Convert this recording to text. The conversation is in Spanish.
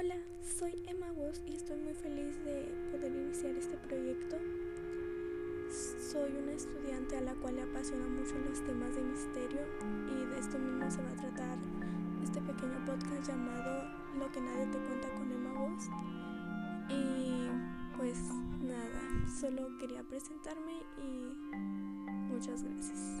Hola, soy Emma Woz y estoy muy feliz de poder iniciar este proyecto. Soy una estudiante a la cual le apasiona mucho los temas de misterio y de esto mismo se va a tratar este pequeño podcast llamado Lo que nadie te cuenta con Emma Woz. Y pues nada, solo quería presentarme y muchas gracias.